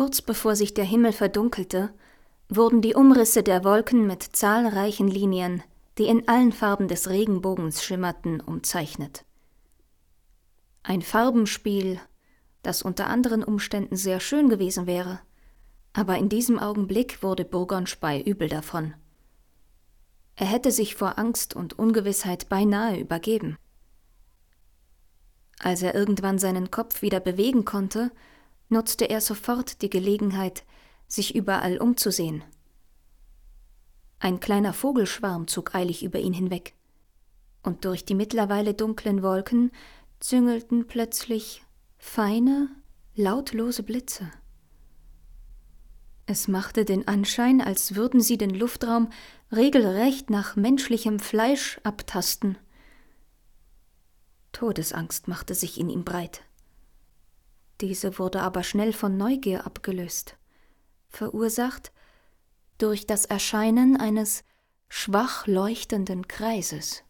Kurz bevor sich der Himmel verdunkelte, wurden die Umrisse der Wolken mit zahlreichen Linien, die in allen Farben des Regenbogens schimmerten, umzeichnet. Ein Farbenspiel, das unter anderen Umständen sehr schön gewesen wäre, aber in diesem Augenblick wurde Burgonspey übel davon. Er hätte sich vor Angst und Ungewissheit beinahe übergeben. Als er irgendwann seinen Kopf wieder bewegen konnte, nutzte er sofort die Gelegenheit, sich überall umzusehen. Ein kleiner Vogelschwarm zog eilig über ihn hinweg, und durch die mittlerweile dunklen Wolken züngelten plötzlich feine, lautlose Blitze. Es machte den Anschein, als würden sie den Luftraum regelrecht nach menschlichem Fleisch abtasten. Todesangst machte sich in ihm breit. Diese wurde aber schnell von Neugier abgelöst, verursacht durch das Erscheinen eines schwach leuchtenden Kreises.